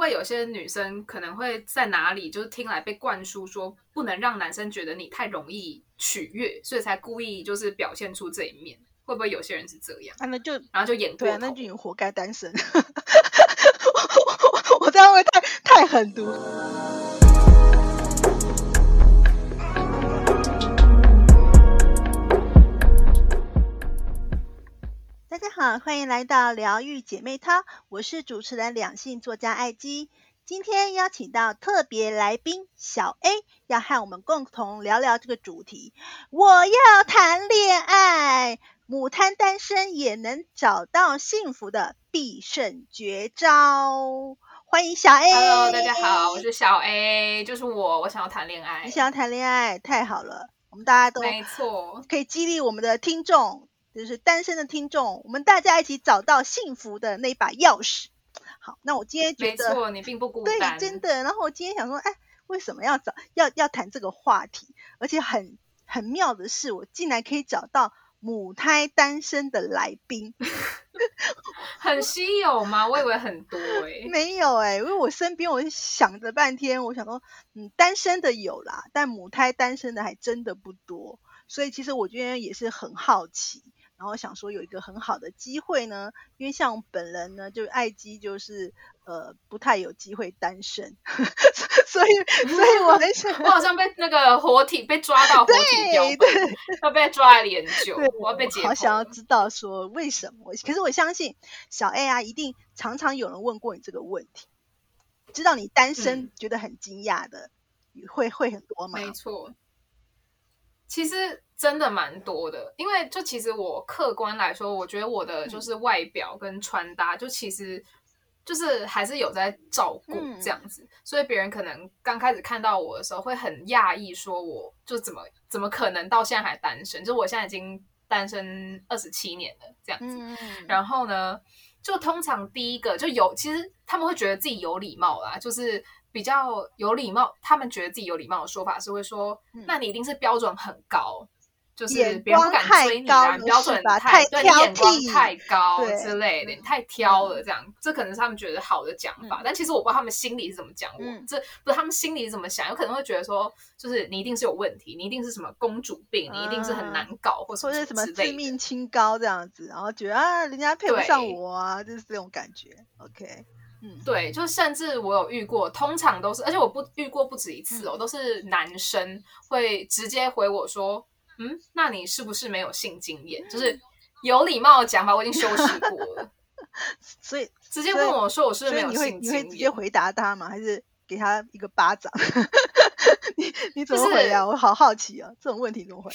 不会有些女生可能会在哪里就是听来被灌输说不能让男生觉得你太容易取悦，所以才故意就是表现出这一面？会不会有些人是这样？啊，那就然后就演过对啊，那头就你活该单身。我我这样会太太狠毒。大家好，欢迎来到疗愈姐妹淘，我是主持人两性作家艾姬。今天邀请到特别来宾小 A，要和我们共同聊聊这个主题。我要谈恋爱，母胎单身也能找到幸福的必胜绝招。欢迎小 A。Hello，大家好，我是小 A，就是我，我想要谈恋爱你。想要谈恋爱，太好了，我们大家都没错，可以激励我们的听众，就是单身的听众，我们大家一起找到幸福的那把钥匙。好，那我今天觉得没错，你并不孤单对，真的。然后我今天想说，哎，为什么要找要要谈这个话题？而且很很妙的是，我竟然可以找到母胎单身的来宾。很稀有吗？我以为很多哎、没有哎、因为我身边我想着半天，我想说，嗯，单身的有啦，但母胎单身的还真的不多。所以其实我今天也是很好奇，然后想说有一个很好的机会呢，因为像我本人呢，就是爱姬，就是呃不太有机会单身，所以所以我很想 我好像被那个活体被抓到活体标对本，要被抓来研究，，我要被解剖好想要知道说为什么。可是我相信小 A 啊，一定常常有人问过你这个问题，知道你单身、嗯觉得很惊讶的，会会很多吗？没错，其实真的蛮多的，因为就其实我客观来说，我觉得我的嗯。就是外表跟穿搭，就其实就是还是有在照顾嗯。这样子，所以别人可能刚开始看到我的时候会很讶异，说我就怎么怎么可能到现在还单身？就我现在已经单身二十七年了这样子，嗯，然后呢，就通常第一个就有，其实他们会觉得自己有礼貌啦，就是比较有礼貌。他们觉得自己有礼貌的说法是会说，嗯那你一定是标准很高，就是眼别人不敢追你啊，标准太对你眼光太高对之类的，你太挑了这样。这可能是他们觉得好的讲法，但其实我不知道他们心里是怎么讲我，嗯这不是他们心里是怎么想，有可能会觉得说，就是你一定是有问题，你一定是什么公主病，你一定是很难搞，或什么或者什么自之类的。命清高这样子，然后觉得啊，人家配不上我啊，就是这种感觉。OK，嗯，对，就甚至我有遇过，通常都是，而且我不遇过不止一次哦，都是男生会直接回我说，嗯，那你是不是没有性经验？就是有礼貌的讲法，我已经修饰过了，所以直接问我说我是不是没有性经验？直接回答他吗？还是给他一个巴掌？你你怎么就是回啊？我好好奇啊，这种问题怎么回？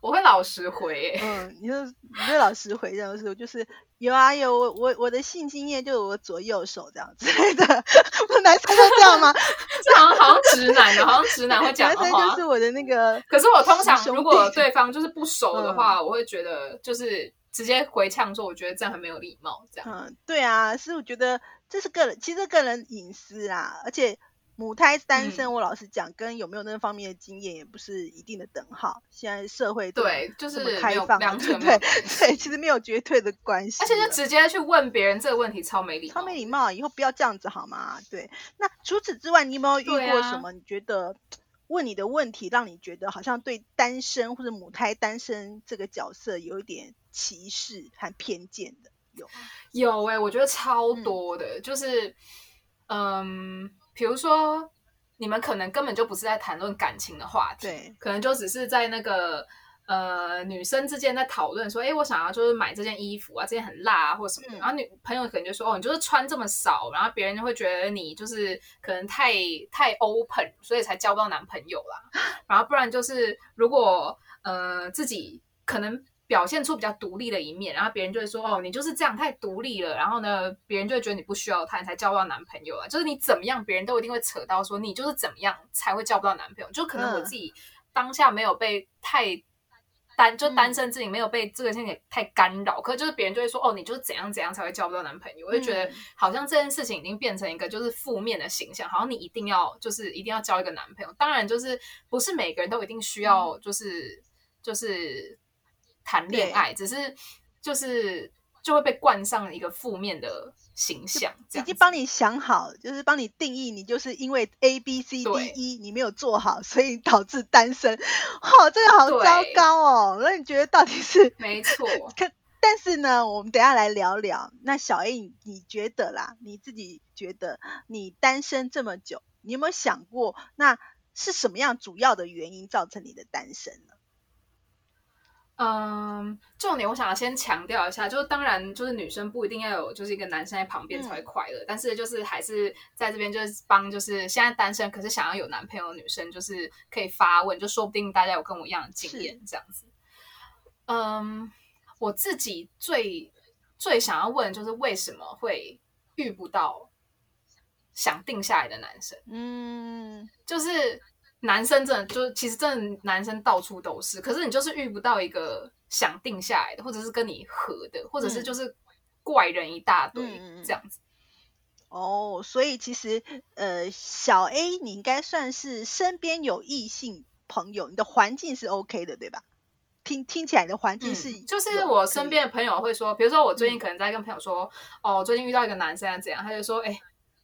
我会老实回、欸，嗯，你就你就老实回这样是，就是有啊有，我我我的性经验就是我左右手这样之类的，不是男生都这样吗？这好像好像直男的，好像直男会讲 的话男生就是。我的那个，可是我通常如果弟对方就是不熟的嗯话，我会觉得就是直接回呛说，我觉得这样很没有礼貌，这样。嗯，对啊，是我觉得这是个人，其实个人隐私啦，而且母胎单身，嗯我老实讲，跟有没有那方面的经验也不是一定的等号。现在社会对，就是开放对有关系对，其实没有绝对的关系，而且就直接去问别人这个问题，超没礼貌，超没礼貌，以后不要这样子好吗？对，那除此之外，你有没有遇过什么？你觉得问你的问题，让你觉得好像对单身或者母胎单身这个角色有一点歧视和偏见的？有，有哎、我觉得超嗯多的，就是嗯，比如说你们可能根本就不是在谈论感情的话题，对，可能就只是在那个。呃，女生之间在讨论说，哎，我想要就是买这件衣服啊，这件很辣啊，或什么的。嗯然后女朋友可能就说，哦，你就是穿这么少，然后别人就会觉得你就是可能太太 open，所以才交不到男朋友啦。然后不然就是如果呃自己可能表现出比较独立的一面，然后别人就会说，哦，你就是这样太独立了。然后呢，别人就会觉得你不需要他，你才交不到男朋友啊。就是你怎么样，别人都一定会扯到说你就是怎么样才会交不到男朋友。就可能我嗯自己当下没有被太。单就单嗯身自己没有被这个事情给太干扰，可是就是别人就会说哦，你就是怎样怎样才会交不到男朋友，我就觉得嗯好像这件事情已经变成一个就是负面的形象，好像你一定要就是一定要交一个男朋友。当然就是不是每个人都一定需要就是、就是谈恋爱，只是就是就会被冠上一个负面的形象，已经帮你想好，就是帮你定义，你就是因为 A B C D E 你没有做好，所以导致单身。哦，这个好糟糕哦！那你觉得到底是？没错。可但是呢，我们等下来聊聊。那小 A，你觉得啦？你自己觉得你单身这么久，你有没有想过，那是什么样主要的原因造成你的单身呢？嗯，重点我想要先强调一下，就是当然，就是女生不一定要有就是一个男生在旁边才会快乐，但是就是还是在这边就是帮就是现在单身可是想要有男朋友的女生，就是可以发问，就说不定大家有跟我一样的经验这样子。嗯，我自己最最想要问就是为什么会遇不到想定下来的男生？嗯，就是。男生真的就其实真的男生到处都是，可是你就是遇不到一个想定下来的，或者是跟你合的，或者是就是怪人一大堆这样子。哦，所以其实呃，小 A 你应该算是身边有异性朋友，你的环境是 OK 的，对吧？听听起来的环境是，就是我身边的朋友会说，比如说我最近可能在跟朋友说，哦，最近遇到一个男生怎样，他就说，哎。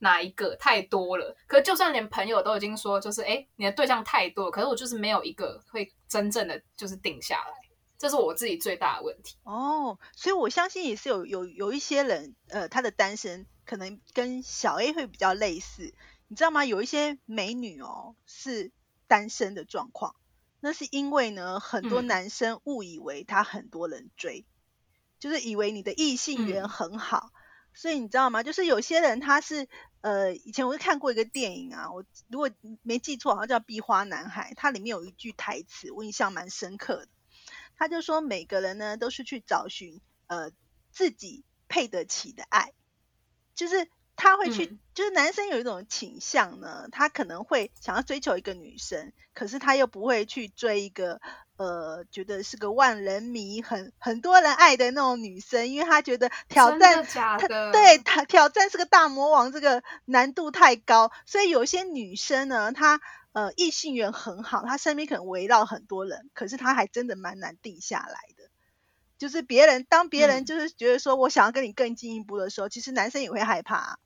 哪一个太多了？可就算连朋友都已经说，就是哎，你的对象太多，可是我就是没有一个会真正的就是定下来，这是我自己最大的问题。哦，所以我相信也是有有有一些人，呃，他的单身可能跟小 A 会比较类似，你知道吗？有一些美女哦是单身的状况，那是因为呢，很多男生误以为他很多人追，就是以为你的异性缘很好。所以你知道吗？就是有些人他是呃，以前我是看过一个电影啊，我如果没记错，好像叫《壁花男孩》，它里面有一句台词，我印象蛮深刻的。他就说，每个人呢都是去找寻呃自己配得起的爱，就是他会去，就是男生有一种倾向呢，他可能会想要追求一个女生，可是他又不会去追一个。呃，觉得是个万人迷，很很多人爱的那种女生，因为她觉得挑战，他对她挑战是个大魔王，这个难度太高，所以有些女生呢，她呃异性缘很好，她身边可能围绕很多人，可是她还真的蛮难定下来的。就是别人当别人就是觉得说我想要跟你更进一步的时候，其实男生也会害怕，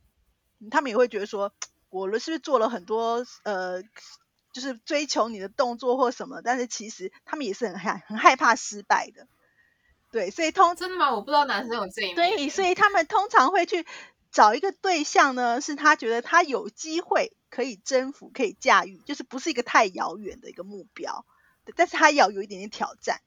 他们也会觉得说，我是不是做了很多呃。就是追求你的动作或什么，但是其实他们也是很害很害怕失败的，对，所以通真的吗？我不知道男生有这一面，对，所以他们通常会去找一个对象呢，是他觉得他有机会可以征服、可以驾驭，就是不是一个太遥远的一个目标，但是他要有一点点挑战。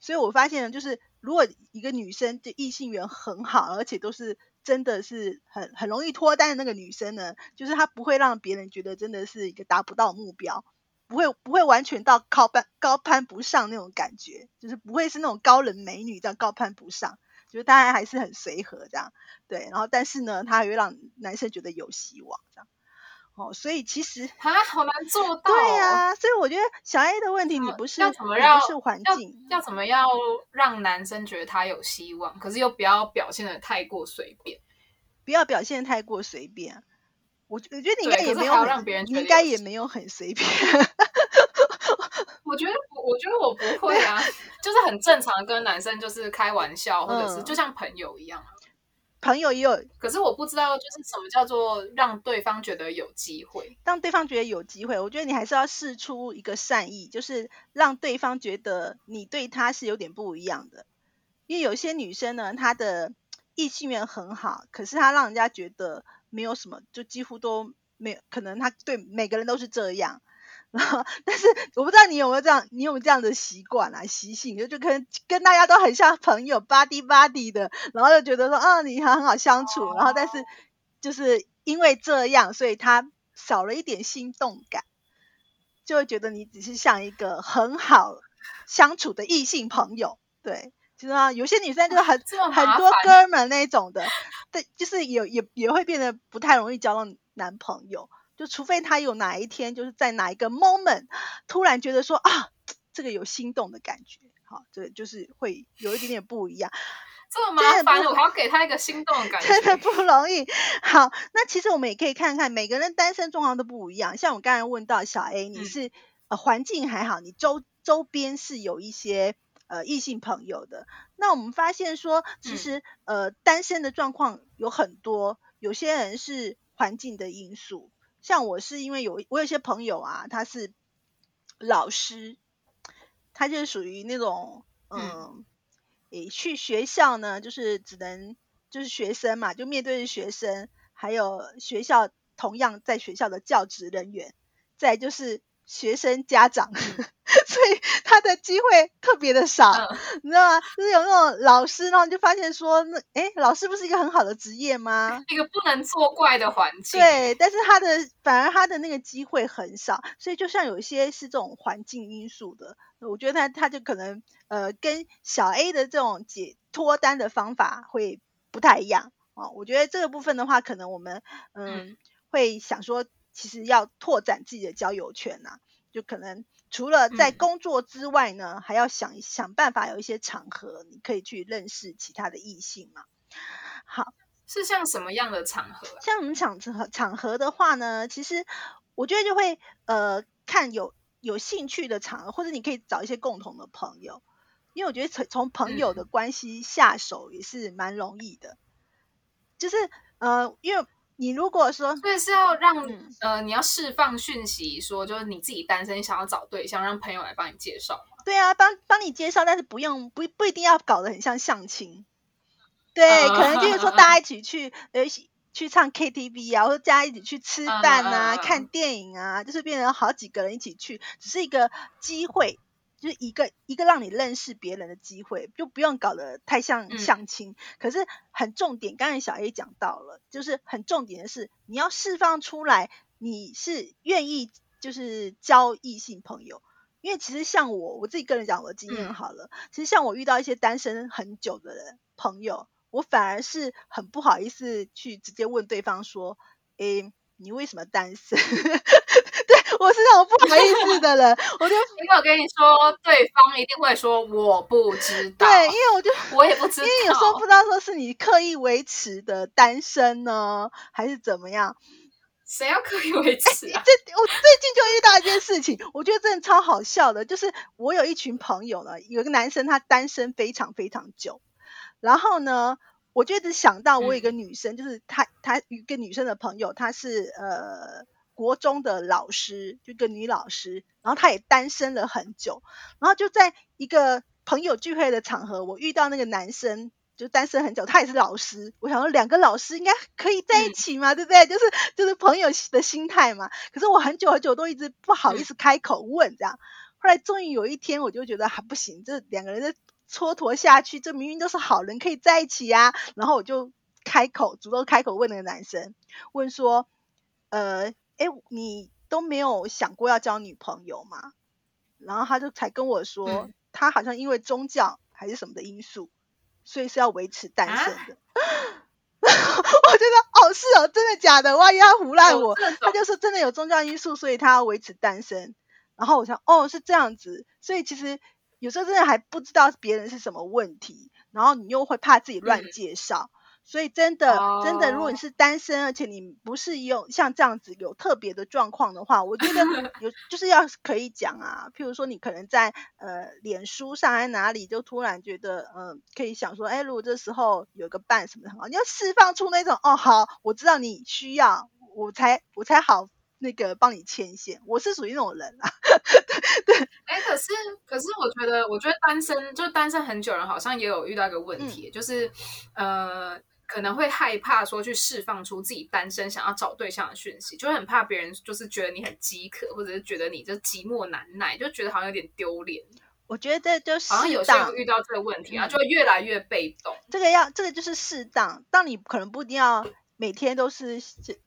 所以我发现呢，就是如果一个女生的异性缘很好，而且都是。真的是很很容易脱单的那个女生呢，就是她不会让别人觉得真的是一个达不到目标，不会不会完全到高攀高攀不上那种感觉，就是不会是那种高冷美女这样高攀不上，就是大家还是很随和这样，对，然后但是呢，她会让男生觉得有希望这样，哦，所以其实啊，好难做到，对呀，所以我觉得小 A 的问题，你不是要怎么让是环境，要怎么要让男生觉得他有希望，可是又不要表现的太过随便。不要表现太过随便，我我觉得你应该也没有让别人，应该也没有很随便。我觉得我觉得我不会啊，就是很正常的跟男生就是开玩笑，或者是就像朋友一样。朋友也有，可是我不知道就是什么叫做让对方觉得有机会，让对方觉得有机会。我觉得你还是要试出一个善意，就是让对方觉得你对他是有点不一样的。因为有些女生呢，她的。异性缘很好，可是她让人家觉得没有什么，就几乎都没有可能。她对每个人都是这样，然后但是我不知道你有没有这样，你有没有这样的习惯啊习性，就就跟跟大家都很像朋友，body body 的，然后就觉得说，啊，你很很好相处，然后但是就是因为这样，所以他少了一点心动感，就会觉得你只是像一个很好相处的异性朋友，对。就是啊，有些女生就是很很多哥们那种的，对，就是也也也会变得不太容易交到男朋友，就除非他有哪一天就是在哪一个 moment 突然觉得说啊，这个有心动的感觉，好，这就是会有一点点不一样。这么麻烦，我还要给他一个心动的感觉，真的不容易。好，那其实我们也可以看看每个人单身状况都不一样。像我刚才问到小 A，你是呃环境还好，你周周边是有一些。呃异性朋友的。那我们发现说，其实呃单身的状况有很多，有些人是环境的因素，像我是因为有我有些朋友啊，他是老师，他就是属于那种嗯，诶去学校呢，就是只能就是学生嘛，就面对着学生，还有学校同样在学校的教职人员，再就是学生家长，所以他的机会特别的少，你知道吗？就是有那种老师，然后就发现说，那哎，老师不是一个很好的职业吗？一个不能作怪的环境。对，但是他的反而他的那个机会很少，所以就像有一些是这种环境因素的，我觉得他他就可能呃跟小 A 的这种解脱单的方法会不太一样啊。我觉得这个部分的话，可能我们嗯会想说。其实要拓展自己的交友圈呐，就可能除了在工作之外呢，还要想想办法有一些场合，你可以去认识其他的异性嘛。好，是像什么样的场合？像我们场合场合的话呢，其实我觉得就会呃看有有兴趣的场合，或者你可以找一些共同的朋友，因为我觉得从从朋友的关系下手也是蛮容易的，就是呃因为。你如果说，对，是要让呃，你要释放讯息，说就是你自己单身，想要找对象，让朋友来帮你介绍对啊，帮帮你介绍，但是不用不不一定要搞得很像相亲。对，可能就是说大家一起去呃去唱 KTV 啊，或者大家一起去吃饭啊、看电影啊，就是变成好几个人一起去，只是一个机会。就是一个一个让你认识别人的机会，就不用搞得太像相亲。可是很重点，刚才小 A 讲到了，就是很重点的是，你要释放出来，你是愿意就是交异性朋友。因为其实像我，我自己个人讲我的经验好了，其实像我遇到一些单身很久的人朋友，我反而是很不好意思去直接问对方说，诶，你为什么单身？我是那种不好意思的人，我就 因为我跟你说，对方一定会说我不知道。对，因为我就我也不知道，因为有时候不知道说是你刻意维持的单身呢，还是怎么样？谁要刻意维持啊？这我最近就遇到一件事情，我觉得真的超好笑的，就是我有一群朋友呢，有一个男生他单身非常非常久，然后呢，我就一直想到我有一个女生，就是他他一个女生的朋友，她是呃。国中的老师，就一个女老师，然后她也单身了很久，然后就在一个朋友聚会的场合，我遇到那个男生，就单身很久，他也是老师，我想说两个老师应该可以在一起嘛，对不对？就 是就是朋友的心态嘛。可是我很久很久都一直不好意思开口问这样，后来终于有一天，我就觉得还不行，这两个人的蹉跎下去，这明明都是好人，可以在一起呀。然后我就开口主动开口问那个男生，问说，呃。哎，你都没有想过要交女朋友吗？然后他就才跟我说，他好像因为宗教还是什么的因素，所以是要维持单身的。我觉得哦，是哦，真的假的？万一他胡乱我，他就说真的有宗教因素，所以他要维持单身。然后我想，哦，是这样子，所以其实有时候真的还不知道别人是什么问题，然后你又会怕自己乱介绍。所以真的，真的，如果你是单身，而且你不是有像这样子有特别的状况的话，我觉得 有就是要可以讲啊。譬如说，你可能在呃脸书上还哪里，就突然觉得嗯，可以想说，哎，如果这时候有个伴什么的很好，你要释放出那种哦，好，我知道你需要，我才我才好那个帮你牵线。我是属于那种人啊。对，哎，可是可是我觉得，我觉得单身就单身很久人，好像也有遇到一个问题，就是呃。可能会害怕说去释放出自己单身想要找对象的讯息，就会很怕别人就是觉得你很饥渴，或者是觉得你就寂寞难耐，就觉得好像有点丢脸。我觉得就是好像有些人遇到这个问题啊，就会越来越被动。这个要这个就是适当，当你可能不一定要。每天都是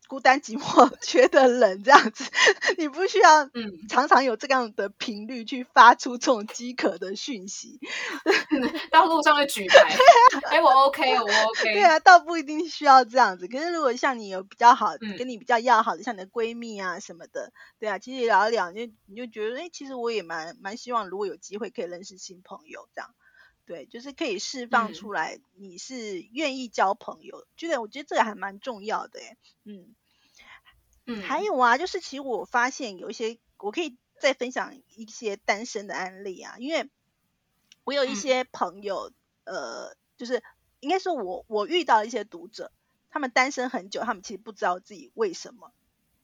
孤单寂寞、觉得冷这样子，你不需要嗯常常有这样的频率去发出这种饥渴的讯息，到路上会举牌，哎我 OK 我 OK，对啊，倒不一定需要这样子。可是如果像你有比较好，跟你比较要好的，像你的闺蜜啊什么的，对啊，其实聊一聊，就你就觉得哎，其实我也蛮蛮希望，如果有机会可以认识新朋友这样。对，就是可以释放出来，你是愿意交朋友，觉得我觉得这个还蛮重要的，哎，嗯。嗯，还有啊，就是其实我发现有一些，我可以再分享一些单身的案例啊，因为我有一嗯。些朋友，呃，就是应该说我我遇到一些读者，他们单身很久，他们其实不知道自己为什么，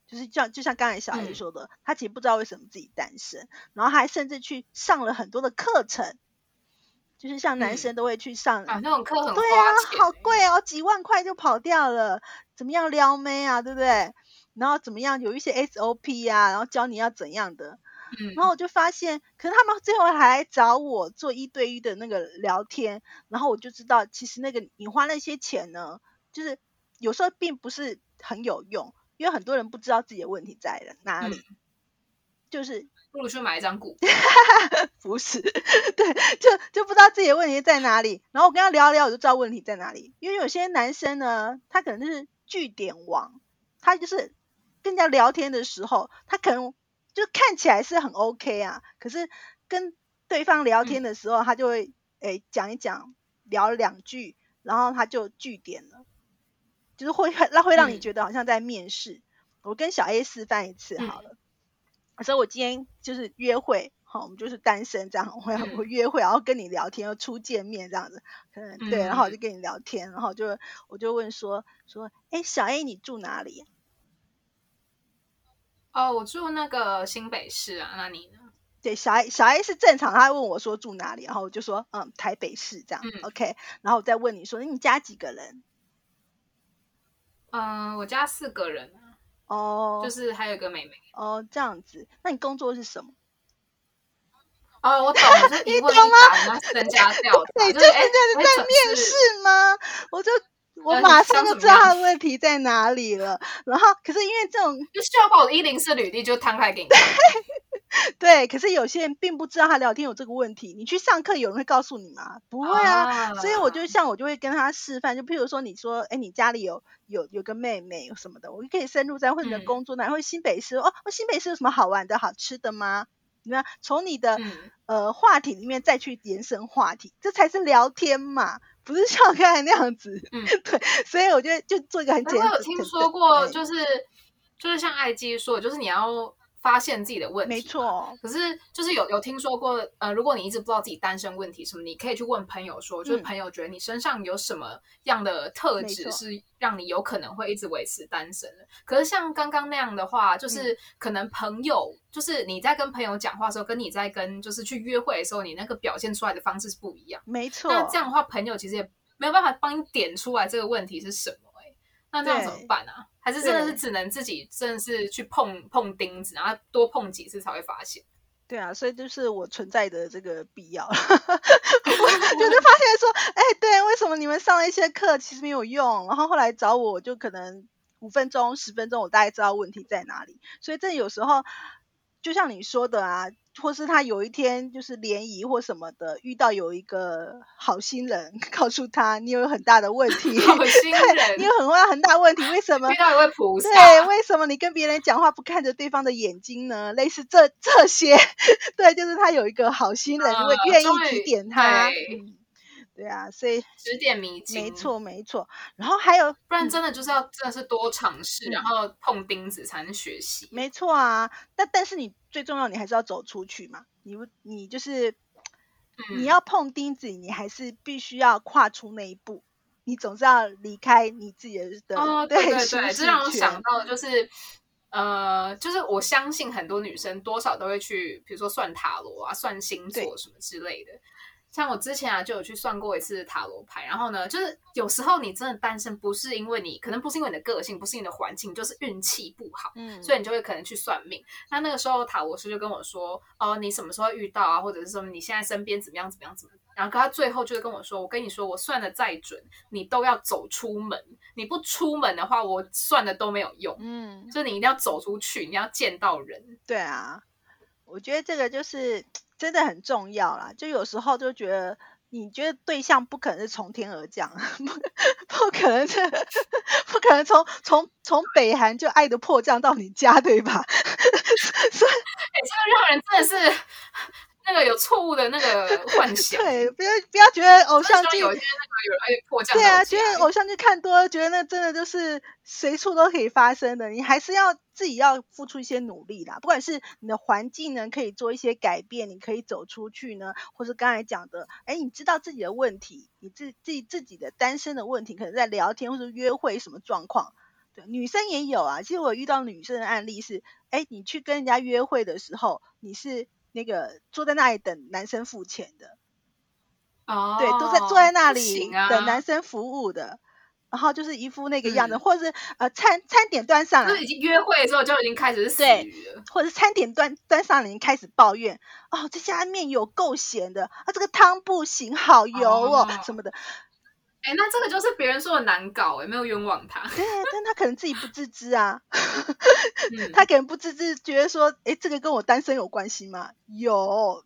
就是像就像刚才小 A 嗯。说的，他其实不知道为什么自己单身，然后还甚至去上了很多的课程，就是像男嗯。生都会去上啊，那种课很对啊，好贵哦，几万块就跑掉了，怎么样撩妹啊，对不对？然后怎么样有一些 SOP 啊，然后教你要怎样的，嗯，然后我就发现，可是他们最后还来找我做一对一的那个聊天，然后我就知道，其实那个你花那些钱呢，就是有时候并不是很有用，因为很多人不知道自己的问题在哪里，嗯。就是不如去买一张股票。不是，对，就就不知道自己的问题在哪里。然后我跟他聊一聊，我就知道问题在哪里。因为有些男生呢，他可能就是据点王，他就是跟人家聊天的时候，他可能就看起来是很 OK 啊，可是跟对方聊天的时候，他就会诶讲一讲，聊两句，然后他就据点了，就是会那会让你嗯觉得好像在面试。我跟小 A 示范一次好了。所以我今天就是约会，好，我们就是单身这样，我嗯我约会，然后跟你聊天，又初见面这样子，可能对，然后我就嗯跟你聊天，然后就我就问说说，哎，小 A 你住哪里啊？哦，我住那个新北市啊，那你呢？对，小 A 小 A 是正常，他问我说住哪里，然后我就说嗯台北市这样、嗯 o k 然后我再问你说你家几个人？嗯、我家四个人啊，哦，就是还有一个妹妹。哦这样子，那你工作是什么？哦，我懂了，就是一问一答，然后身家调查，对，就就是在在面试吗？我就我呃马上就知道他的问题在哪里了。然后可是因为这种就需要把我的一零四履历就摊开给你看。对，可是有些人并不知道他聊天有这个问题。你去上课，有人会告诉你吗？不会啊。所以我就像我就会跟他示范，就譬如说你说，哎，你家里有有有个妹妹什么的，我就可以深入在问你的嗯工作，然后新北市哦，哦新北市有什么好玩的好吃的吗？你看，从你的、嗯，呃话题里面再去延伸话题，这才是聊天嘛，不是像刚才那样子。嗯 对，所以我觉得就做一个很简单。我有听说过，就是就是像艾姬说的，就是你要发现自己的问题，没。错，可是就是有有听说过，呃，如果你一直不知道自己单身问题什么，你可以去问朋友说，就是嗯朋友觉得你身上有什么样的特质是让你有可能会一直维持单身的。可是像刚刚那样的话，嗯就是可能朋友，就是你在跟朋友讲话的时候，跟你在跟就是去约会的时候，你那个表现出来的方式是不一样。没错。那这样的话，朋友其实也没有办法帮你点出来这个问题是什么、欸。那这样怎么办啊？还是真的是只能自己真的是去碰碰钉子，然后多碰几次才会发现？对啊，所以就是我存在的这个必要，我 就是发现说，哎，对，为什么你们上了一些课其实没有用，然后后来找我，我就可能五分钟、十分钟，我大概知道问题在哪里。所以这有时候就像你说的啊，或是他有一天就是联谊或什么的，遇到有一个好心人 告诉他你有很大的问题，好心人你有很大很大问题，为什么遇？到一位菩萨，对，为什么你跟别人讲话不看着对方的眼睛呢？类似这 这些，对，就是他有一个好心人呃会愿意提点他，嗯，对啊，所以指点迷津，没，错没错。然后还有，不然真的就是要真的是多尝试，嗯然后碰钉子才能学习。没错啊，但但是你最重要，你还是要走出去嘛，你不你就是、嗯你要碰钉子，你还是必须要跨出那一步。你总是要离开你自己的的、哦，对对对，舒适这让我想到就是。呃，就是我相信很多女生多少都会去，比如说算塔罗啊、算星座什么之类的。像我之前啊，就有去算过一次塔罗牌，然后呢，就是有时候你真的单身，不是因为你，可能不是因为你的个性，不是你的环境，就是运气不好，嗯，所以你就会可能去算命。那那个时候塔罗师就跟我说，哦，你什么时候遇到啊，或者是说你现在身边怎么样怎么样怎么样。然后他最后就是跟我说，我跟你说，我算的再准，你都要走出门。你不出门的话，我算的都没有用。嗯，就你一定要走出去，你要见到人。对啊，我觉得这个就是真的很重要啦。就有时候就觉得，你觉得对象不可能是从天而降，不不可能是 不可能从从从北韩就爱的迫降到你家，对吧？所以哎、这个让人真的是那个有错误的那个幻想。对，不要不要觉得偶像剧有些那个有人降。对啊，觉得偶像剧看多了，觉得那真的就是随处都可以发生的。你还是要自己要付出一些努力啦。不管是你的环境呢，可以做一些改变，你可以走出去呢，或是刚才讲的，哎，你知道自己的问题，你自自己自己的单身的问题，可能在聊天或者约会什么状况。对，女生也有啊。其实我遇到女生的案例是，哎，你去跟人家约会的时候，你是。那个坐在那里等男生付钱的，哦，对，都在坐在那里等男生服务的，然后就是一副那个样子，或者是呃餐餐点端上来，就已经约会的时候就已经开始是死鱼了，或者是餐点端端上来已经开始抱怨，哦，这家面有够咸的，啊，这个汤不行，好油哦，什么的。哎，那这个就是别人说的难搞，哎，没有冤枉他。对，但他可能自己不自知啊，他可能不自知，觉得说，哎，这个跟我单身有关系吗？有。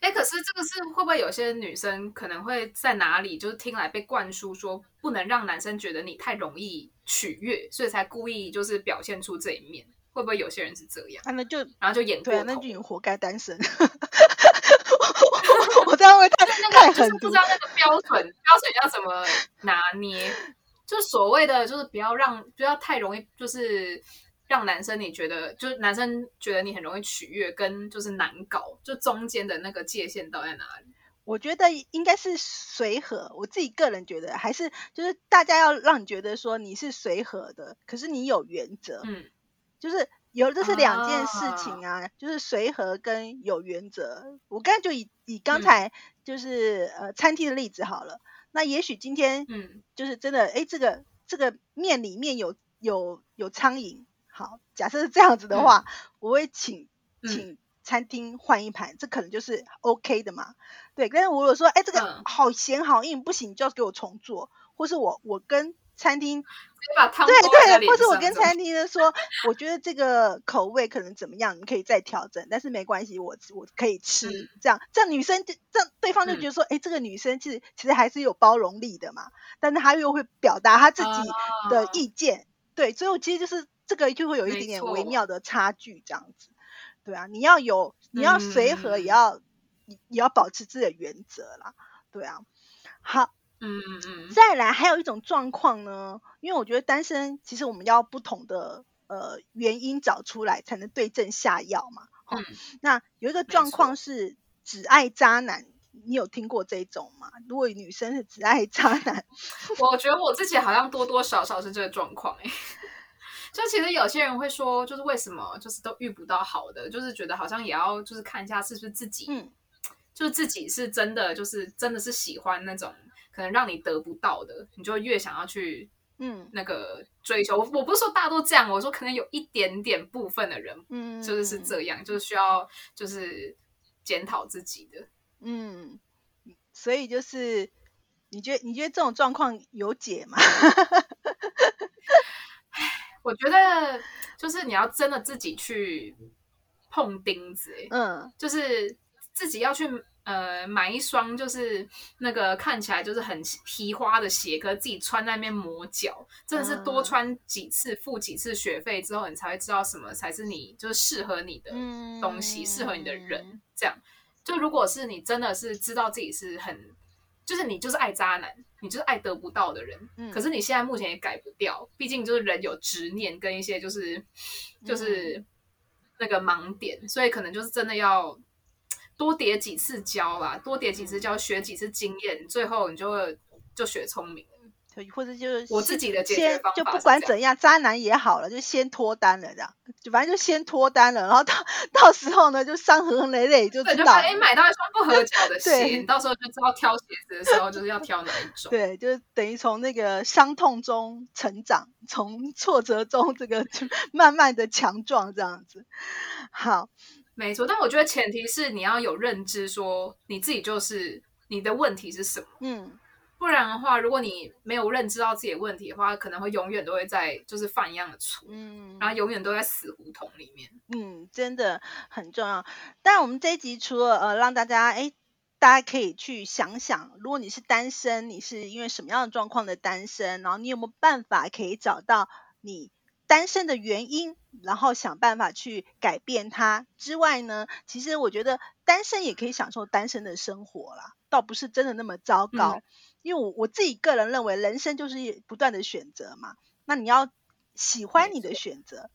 哎，可是这个是会不会有些女生可能会在哪里，就是听来被灌输说，不能让男生觉得你太容易取悦，所以才故意就是表现出这一面？会不会有些人是这样？那就然后就演对，那就你活该单身。我这样会太太狠不知道那个标准标准要怎么拿捏，就所谓的就是不要让不要太容易，就是让男生你觉得就是男生觉得你很容易取悦，跟就是难搞，就中间的那个界限到在哪里？我觉得应该是随和，我自己个人觉得还是就是大家要让你觉得说你是随和的，可是你有原则，嗯，就是。有这是两件事情啊，就是随和跟有原则。我刚才就以以刚才就是呃餐厅的例子好了。那也许今天嗯，就是真的哎，这个这个面里面有有有苍蝇。好，假设是这样子的话，我会请请餐厅换一盘，这可能就是 OK 的嘛。对，但是如果说哎这个好咸好硬不行，就要给我重做，或是我我跟。餐厅对对，或是我跟餐厅的说，我觉得这个口味可能怎么样，你可以再调整，但是没关系，我我可以吃。这样，这样女生就这样，对方就觉得说，哎，这个女生其实其实还是有包容力的嘛，但是她又会表达她自己的意见，对，所以我其实就是这个就会有一点点微妙的差距，这样子，对啊，你要有你要随和，也要也要保持自己的原则啦，对啊，好。嗯嗯嗯，再来还有一种状况呢，因为我觉得单身其实我们要不同的呃原因找出来才能对症下药嘛。嗯，那有一个状况是只爱渣男，你有听过这种吗？如果女生是只爱渣男，我觉得我自己好像多多少少是这个状况哎。就其实有些人会说，就是为什么就是都遇不到好的，就是觉得好像也要就是看一下是不是自己，嗯，就是自己是真的就是真的是喜欢那种。可能让你得不到的，你就越想要去，嗯，那个追求。我不是说大多这样，我说可能有一点点部分的人，嗯，就是是这样，就是需要就是检讨自己的，嗯。所以就是你觉得你觉得这种状况有解吗？我觉得就是你要真的自己去碰钉子，嗯，就是自己要去。呃，买一双就是那个看起来就是很皮花的鞋，可是自己穿在那边磨脚，真的是多穿几次，付几次学费之后，你才会知道什么才是你就是适合你的东西，适合你的人。这样，就如果是你真的是知道自己是很，就是你就是爱渣男，你就是爱得不到的人，可是你现在目前也改不掉，毕竟就是人有执念跟一些就是就是那个盲点，所以可能就是真的要。多叠几次教吧，多叠几次跤，学几次经验，最后你就会就学聪明了。或者就是我自己的解决方法，就不管怎样，渣男也好了，就先脱单了，这样，就反正就先脱单了，然后到到时候呢，就伤痕累累，就知道。哎，买到一双不合 脚的鞋，到时候就知道挑鞋子的时候就是要挑哪一种。对，就是等于从那个伤痛中成长，从挫折中这个慢慢的强壮，这样子。好。没错，但我觉得前提是你要有认知，说你自己就是你的问题是什么。嗯，不然的话，如果你没有认知到自己的问题的话，可能会永远都会在就是犯一样的错。嗯，然后永远都在死胡同里面。嗯，真的很重要。但我们这一集除了呃让大家哎，大家可以去想想，如果你是单身，你是因为什么样的状况的单身，然后你有没有办法可以找到你。单身的原因，然后想办法去改变它之外呢，其实我觉得单。单身也可以享受单身的生活啦，倒不是真的那么糟糕。因为我我自己个人认为，人生就是不断的选择嘛。那你要喜欢你的选择，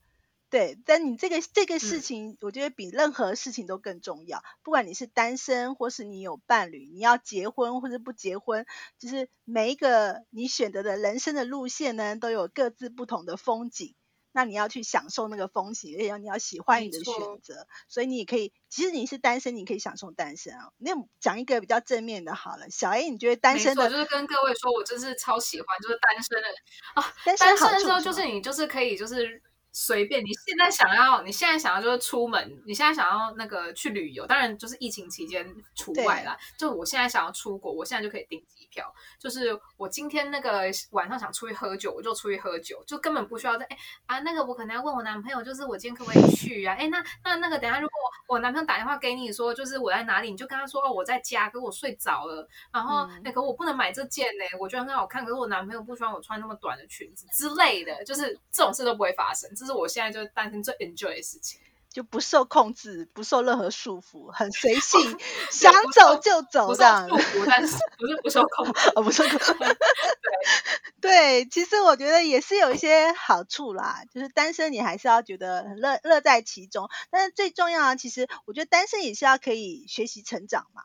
对。但你这个这个事情，我觉得比任何事情都更重要。不管你是单身，或是你有伴侣，你要结婚或者不结婚，就是每一个你选择的人生的路线呢，都有各自不同的风景。那你要去享受那个风景，而且你要喜欢你的选择，所以你也可以，其实你是单身，你可以享受单身啊。那讲一个比较正面的，好了，小 A，你觉得单身的，就是跟各位说，我真是超喜欢，就是单身的啊，单身的时候就是你就是可以就是。随便，你现在想要，你现在想要就是出门，你现在想要那个去旅游，当然就是疫情期间除外啦。就我现在想要出国，我现在就可以订机票。就是我今天那个晚上想出去喝酒，我就出去喝酒，就根本不需要在哎啊那个我可能要问我男朋友，就是我今天可不可以去啊？哎那那那个等下如果我男朋友打电话给你说，就是我在哪里，你就跟他说哦我在家，可我睡着了，然后那可我不能买这件呢，我觉得很好看，可是我男朋友不喜欢我穿那么短的裙子之类的，就是这种事都不会发生。是我现在就是单身最 enjoy 的事情，就不受控制，不受任何束缚，很随 性，想走就走这样。束缚，但是不是不受控制，不受控制。对，其实我觉得也是有一些好处啦，就是单身你还是要觉得乐乐在其中。但是最重要啊，其实我觉得单身也是要可以学习成长嘛。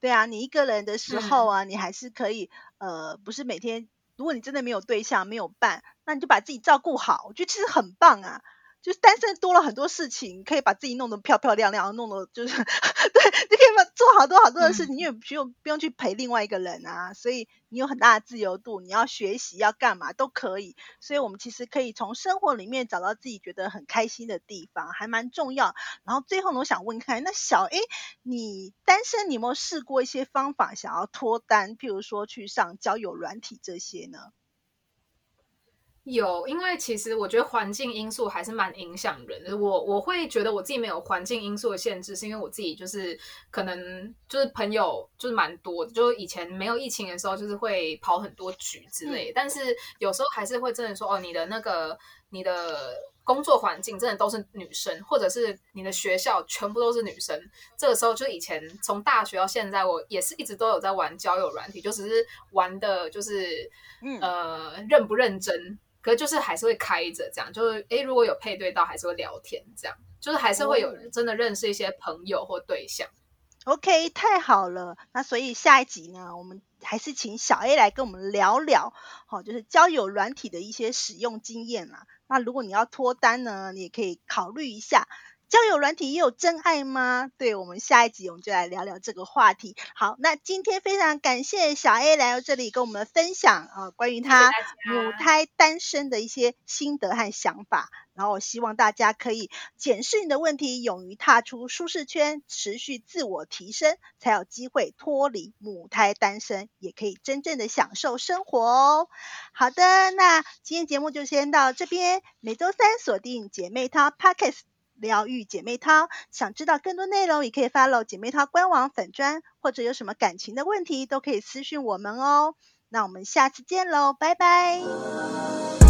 对啊，你一个人的时候啊，你还是可以呃，不是每天。如果你真的没有对象、没有伴，那你就把自己照顾好，我觉得其实很棒啊。就是单身多了很多事情，可以把自己弄得漂漂亮亮，弄得就是 对，你可以把做好多好多的事情，你也不用不用去陪另外一个人啊，所以你有很大的自由度，你要学习要干嘛都可以。所以我们其实可以从生活里面找到自己觉得很开心的地方，还蛮重要。然后最后呢，我想问看，那小 A，你单身你有没有试过一些方法想要脱单，譬如说去上交友软体这些呢？有，因为其实我觉得环境因素还是蛮影响人的。我我会觉得我自己没有环境因素的限制，是因为我自己就是可能就是朋友就是蛮多的，就以前没有疫情的时候，就是会跑很多局之类。但是有时候还是会真的说，哦，你的那个你的工作环境真的都是女生，或者是你的学校全部都是女生。这个时候就以前从大学到现在，我也是一直都有在玩交友软体，就只是玩的就是呃认不认真。可就是还是会开着，这样就是诶，如果有配对到，还是会聊天，这样就是还是会有真的认识一些朋友或对象。OK，太好了。那所以下一集呢，我们还是请小 A 来跟我们聊聊，好，就是交友软体的一些使用经验啦。那如果你要脱单呢，你也可以考虑一下。交友软体也有真爱吗？对我们下一集我们就来聊聊这个话题。好，那今天非常感谢小 A 来到这里跟我们分享啊，关于她母胎单身的一些心得和想法。然后希望大家可以检视你的问题，勇于踏出舒适圈，持续自我提升，才有机会脱离母胎单身，也可以真正的享受生活哦。好的，那今天节目就先到这边，每周三锁定姐妹淘 Pockets。疗愈姐妹淘，想知道更多内容，也可以 follow 姐妹淘官网粉砖，或者有什么感情的问题，都可以私讯我们哦。那我们下次见喽，拜拜。